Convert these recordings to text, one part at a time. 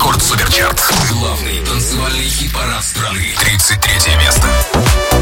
Рекорд Суперчарт. Главный танцевальный хит-парад страны. 33 место.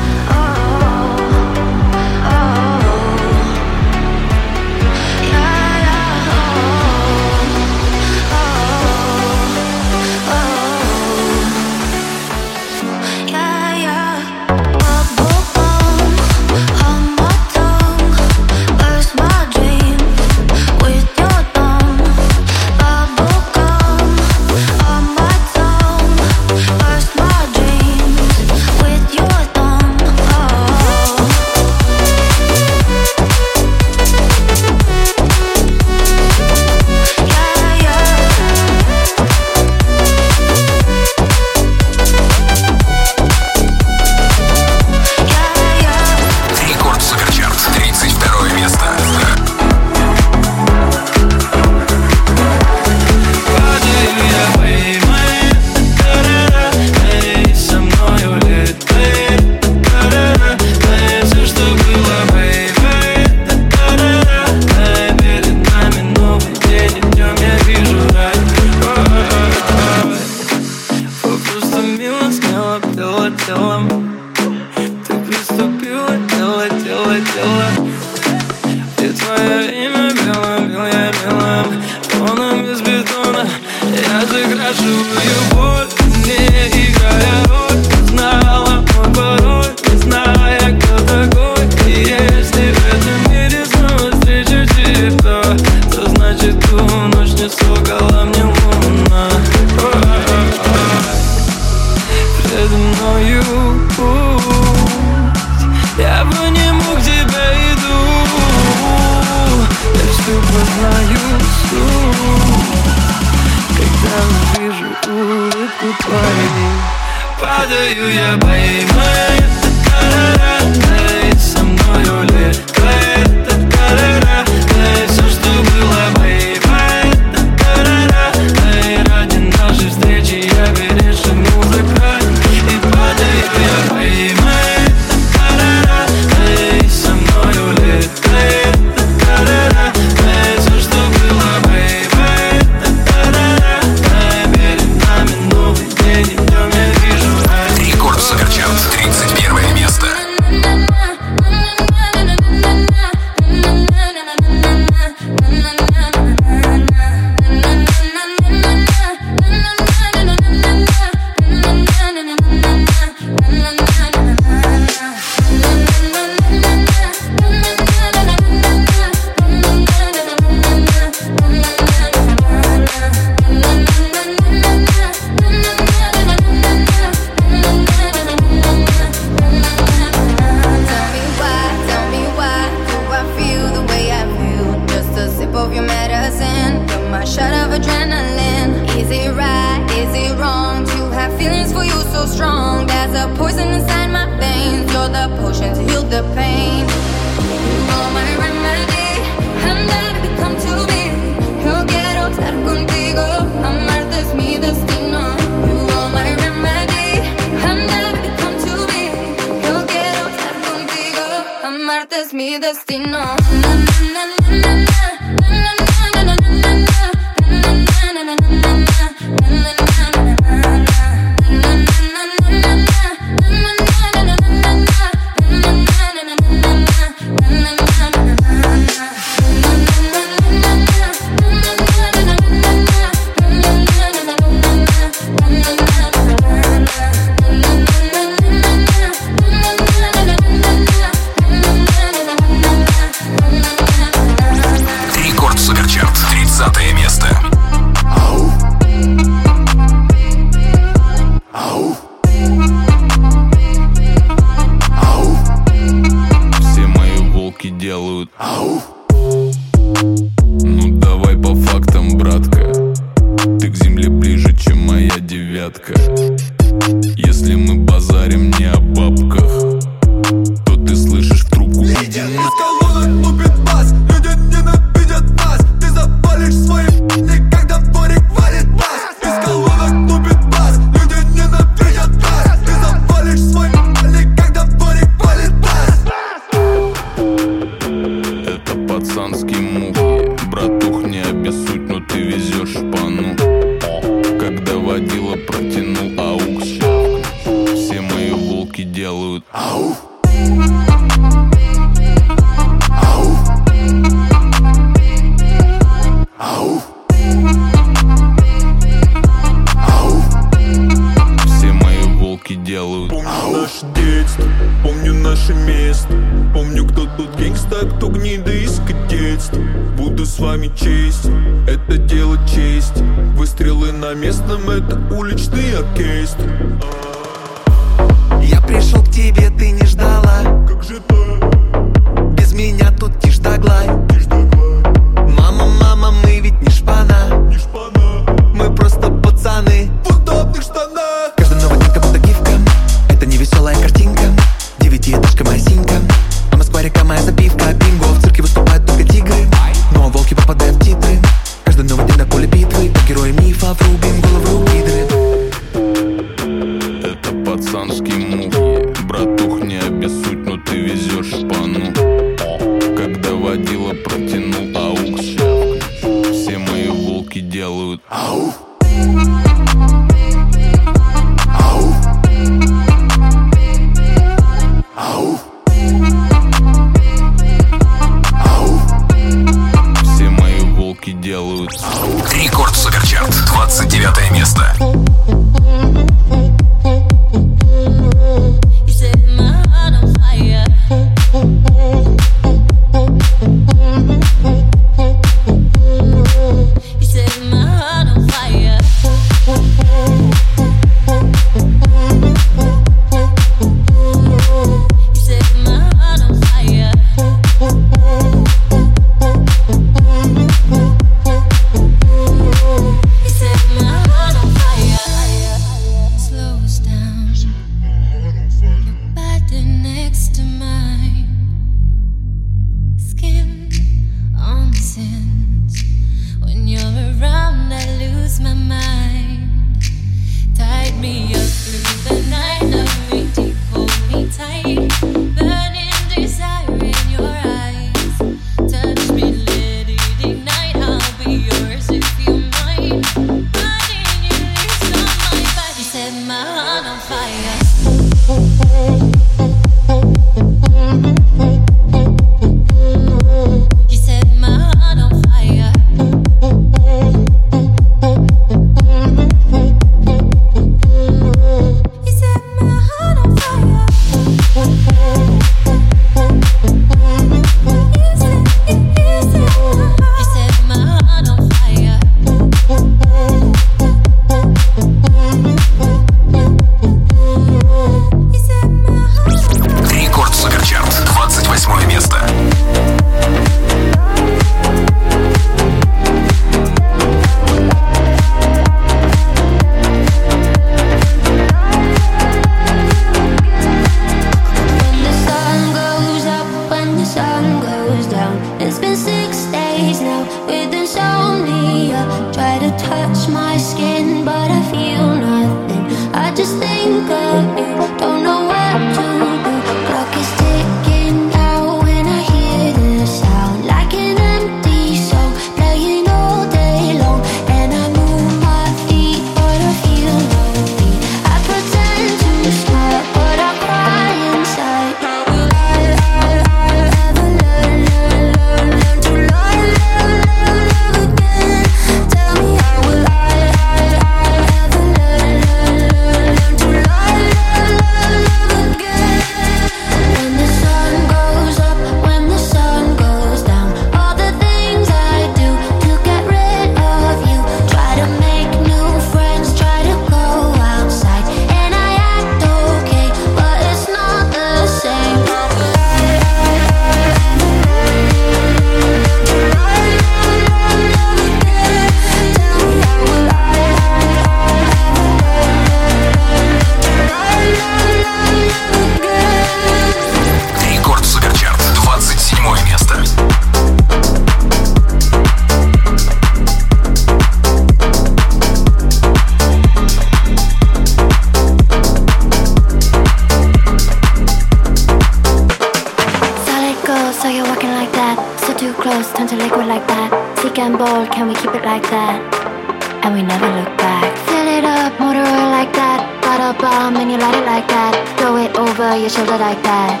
and we never look back. Fill it up, motor oil like that. Bottle bomb and you light it like that. Throw it over your shoulder like that,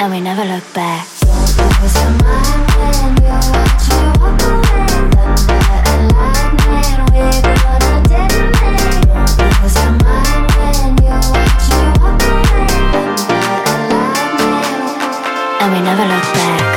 and we never look back. Lose your mind when you're walk away. Thunder and lightning, we gonna detonate. Lose your mind when you're walk away. Thunder and lightning, and we never look back.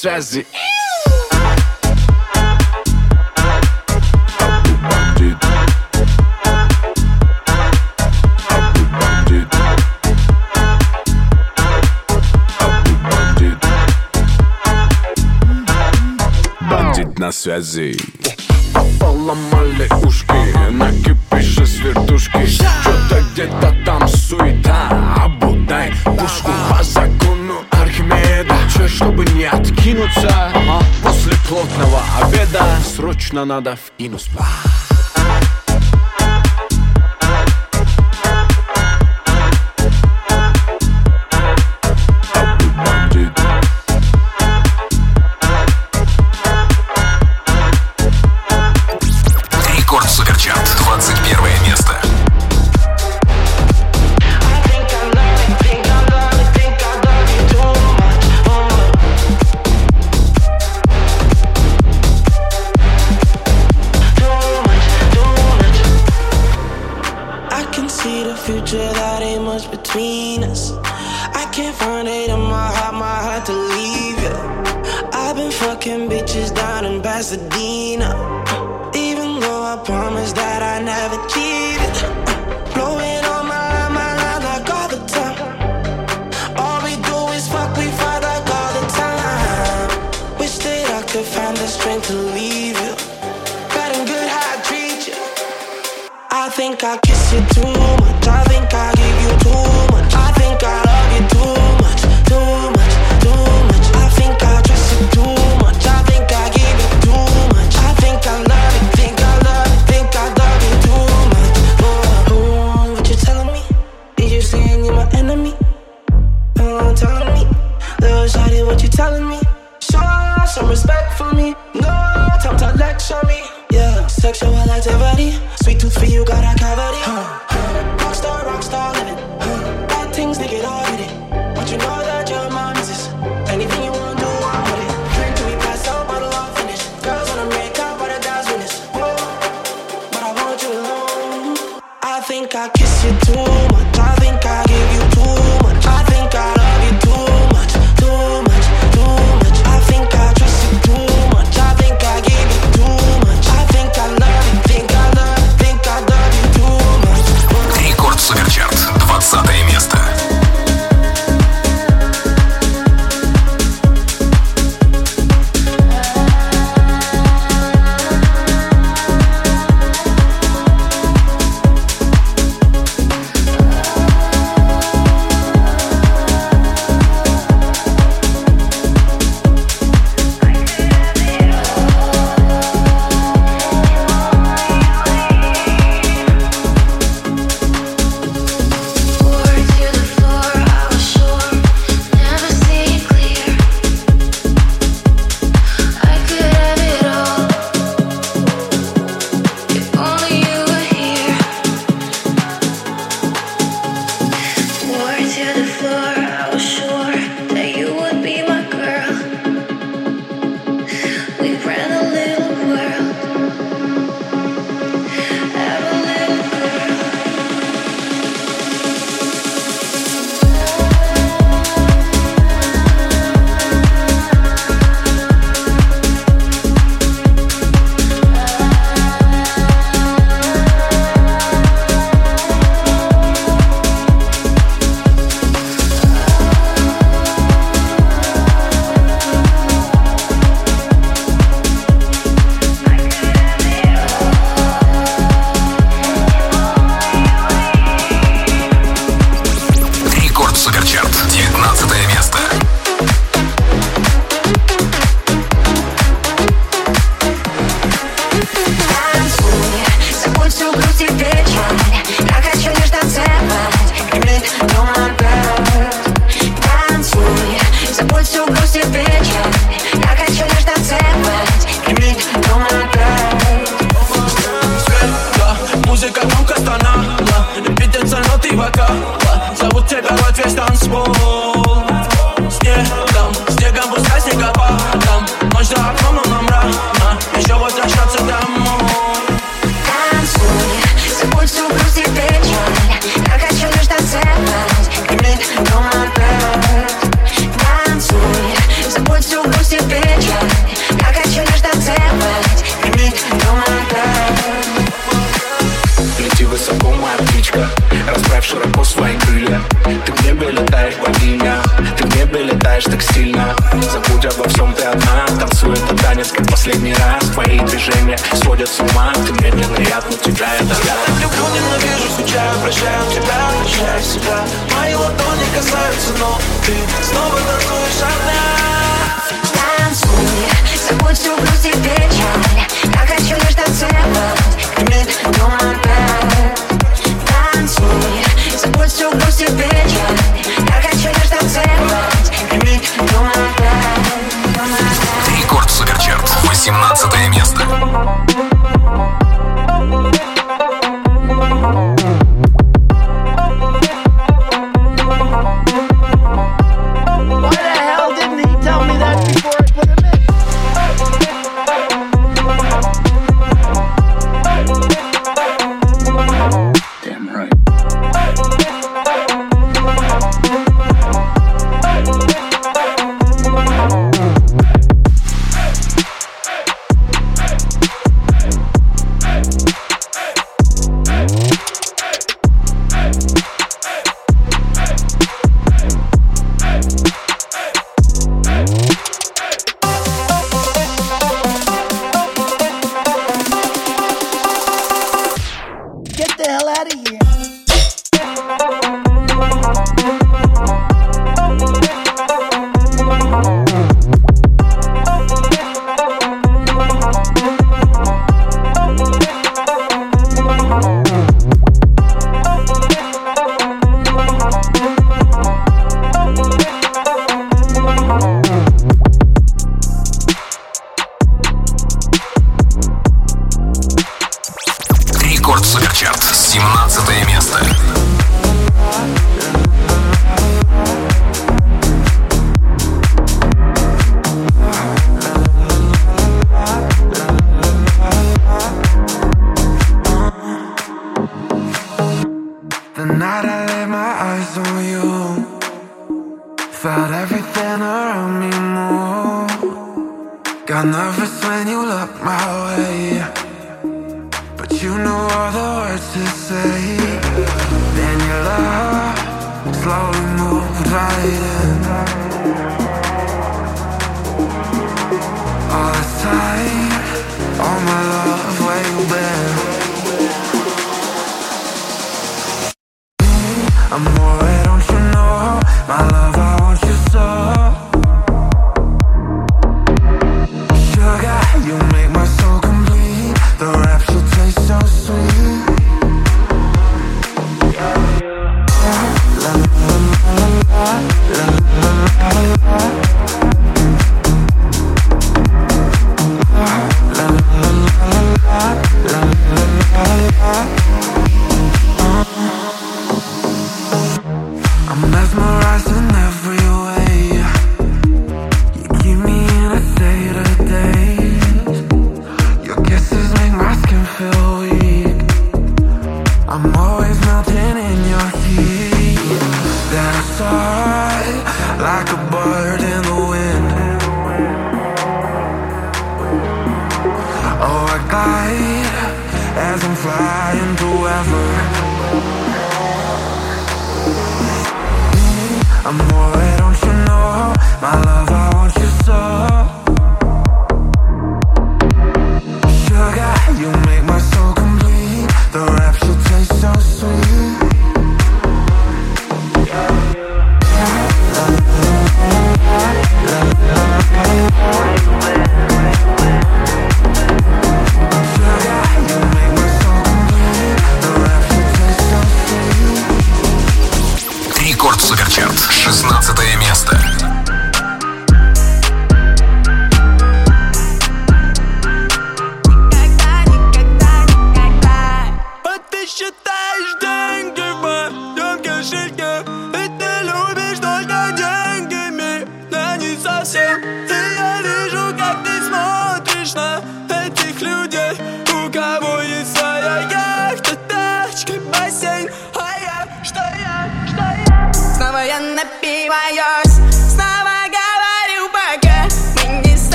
связи Бандит на связи Не откинуться ага. После плотного обеда Срочно надо в кино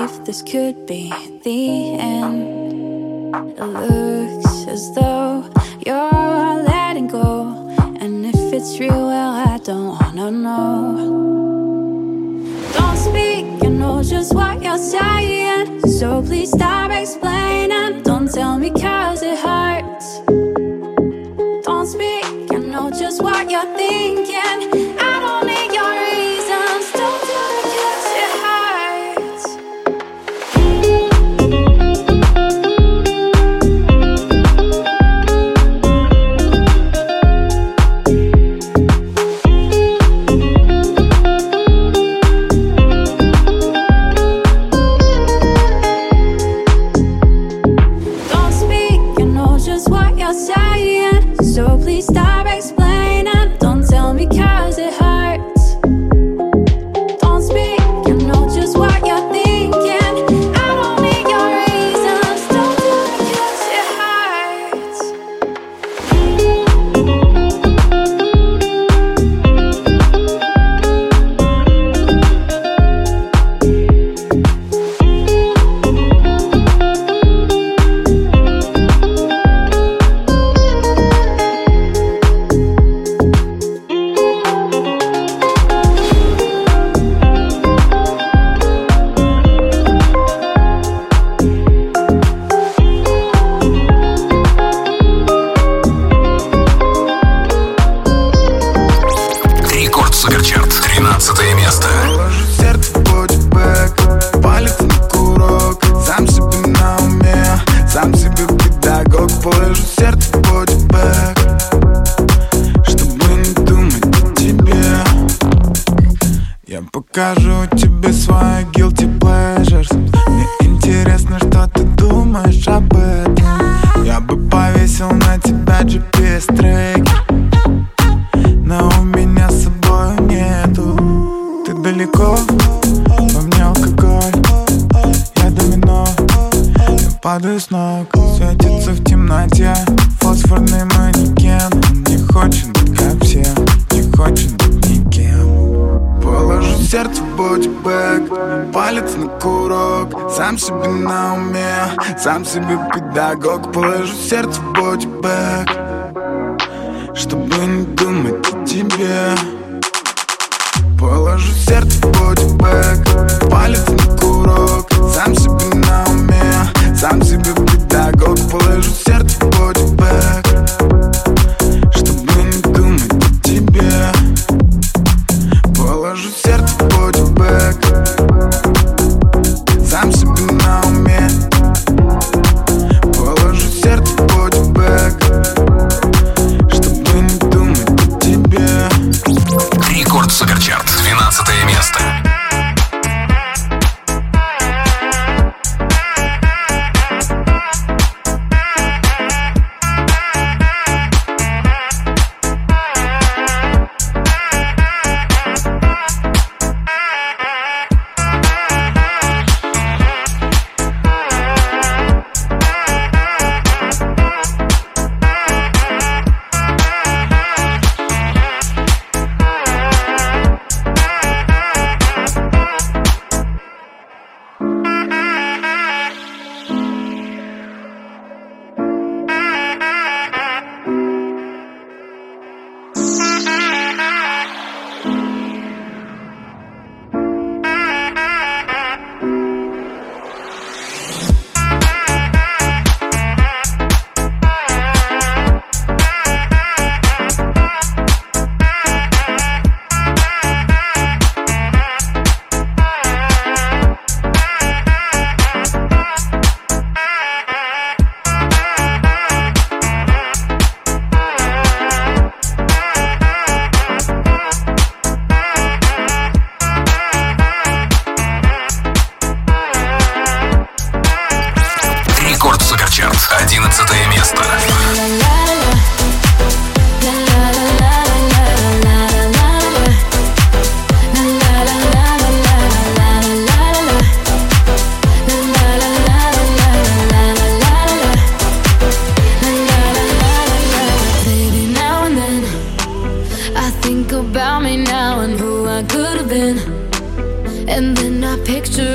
believe this could be the end. It looks as though you're letting go. And if it's real, well, I don't wanna know. Don't speak, you know just what you're saying. So please stop explaining. Don't tell me cause it hurts. Don't speak, you know just what you're thinking.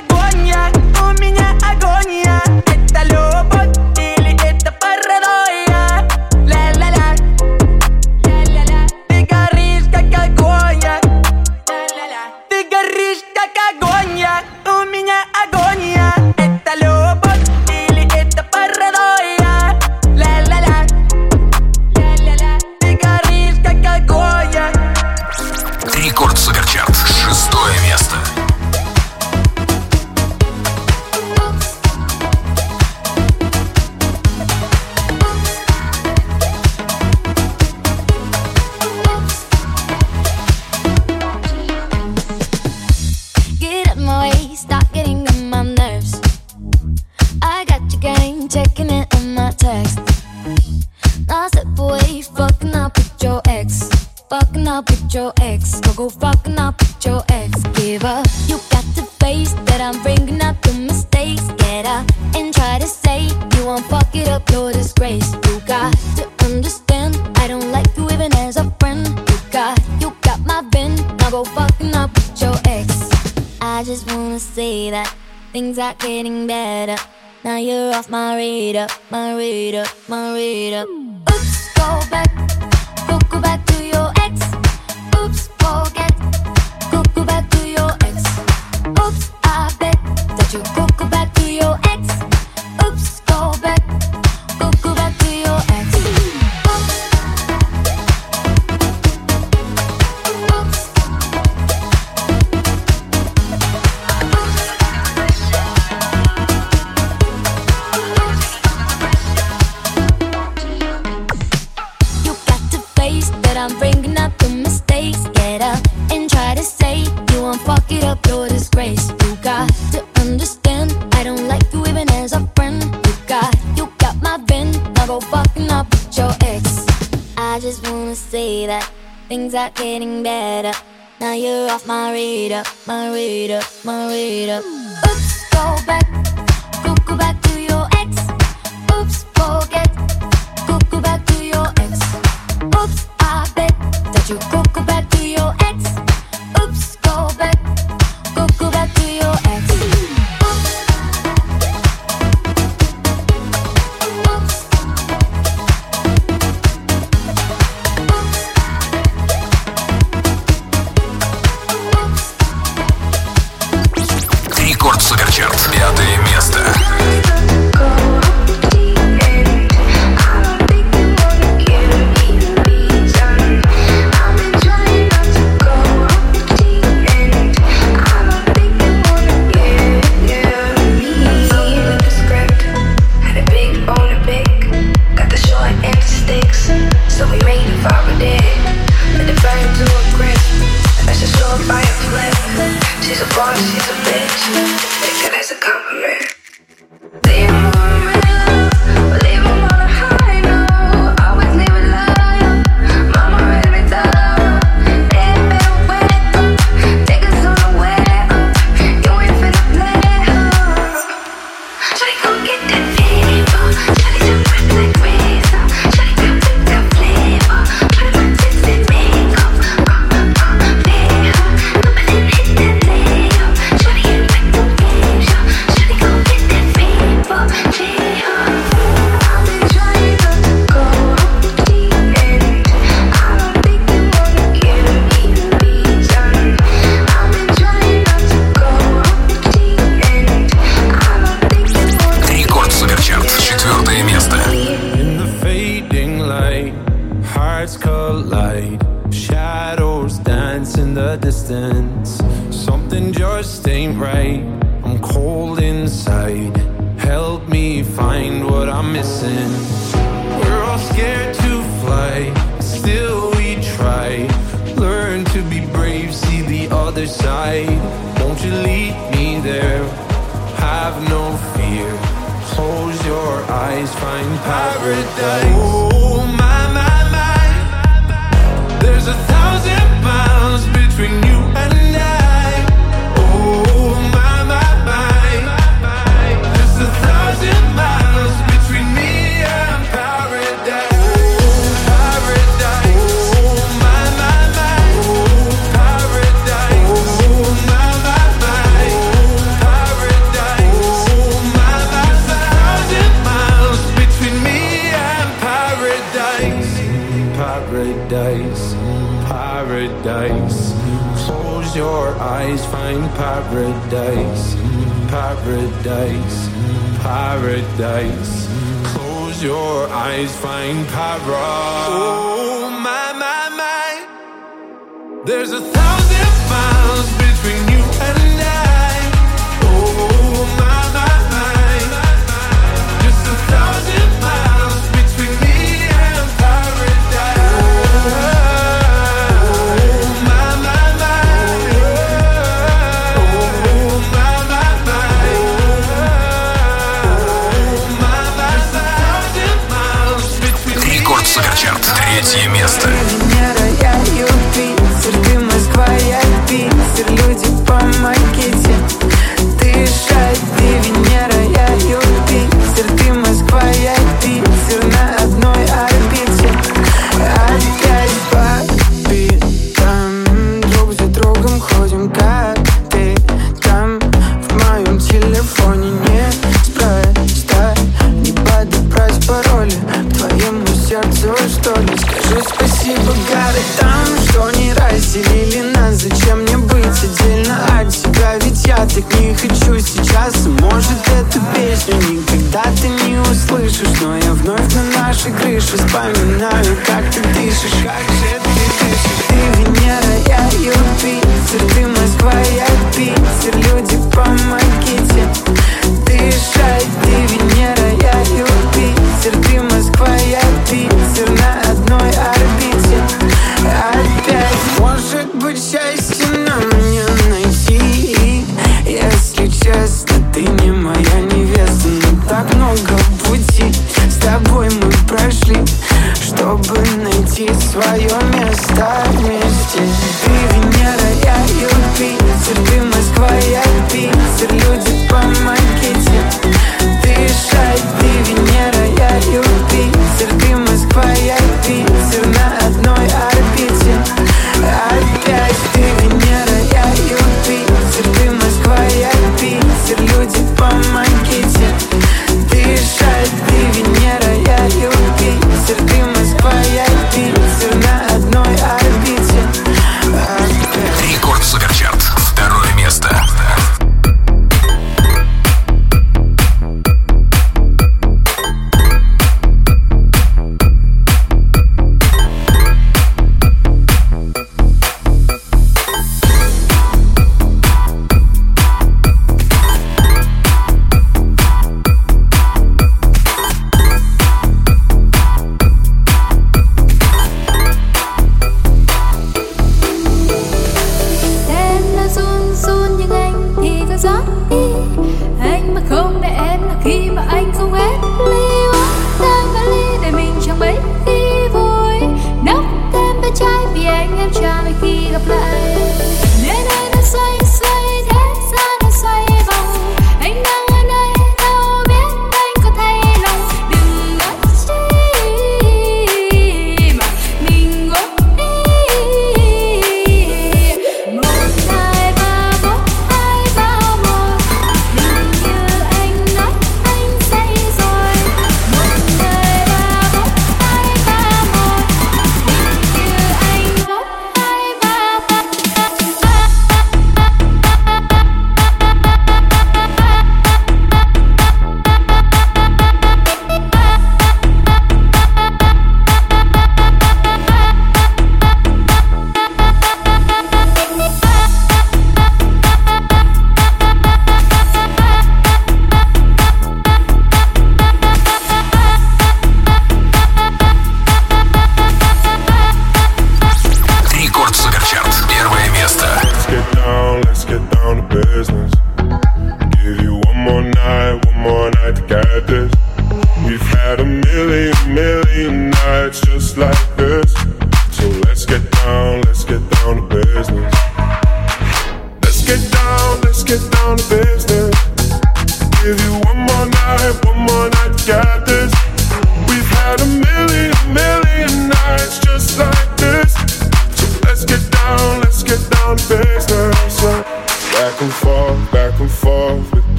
back one, yeah. start getting better. Now you're off my radar, my radar, my radar.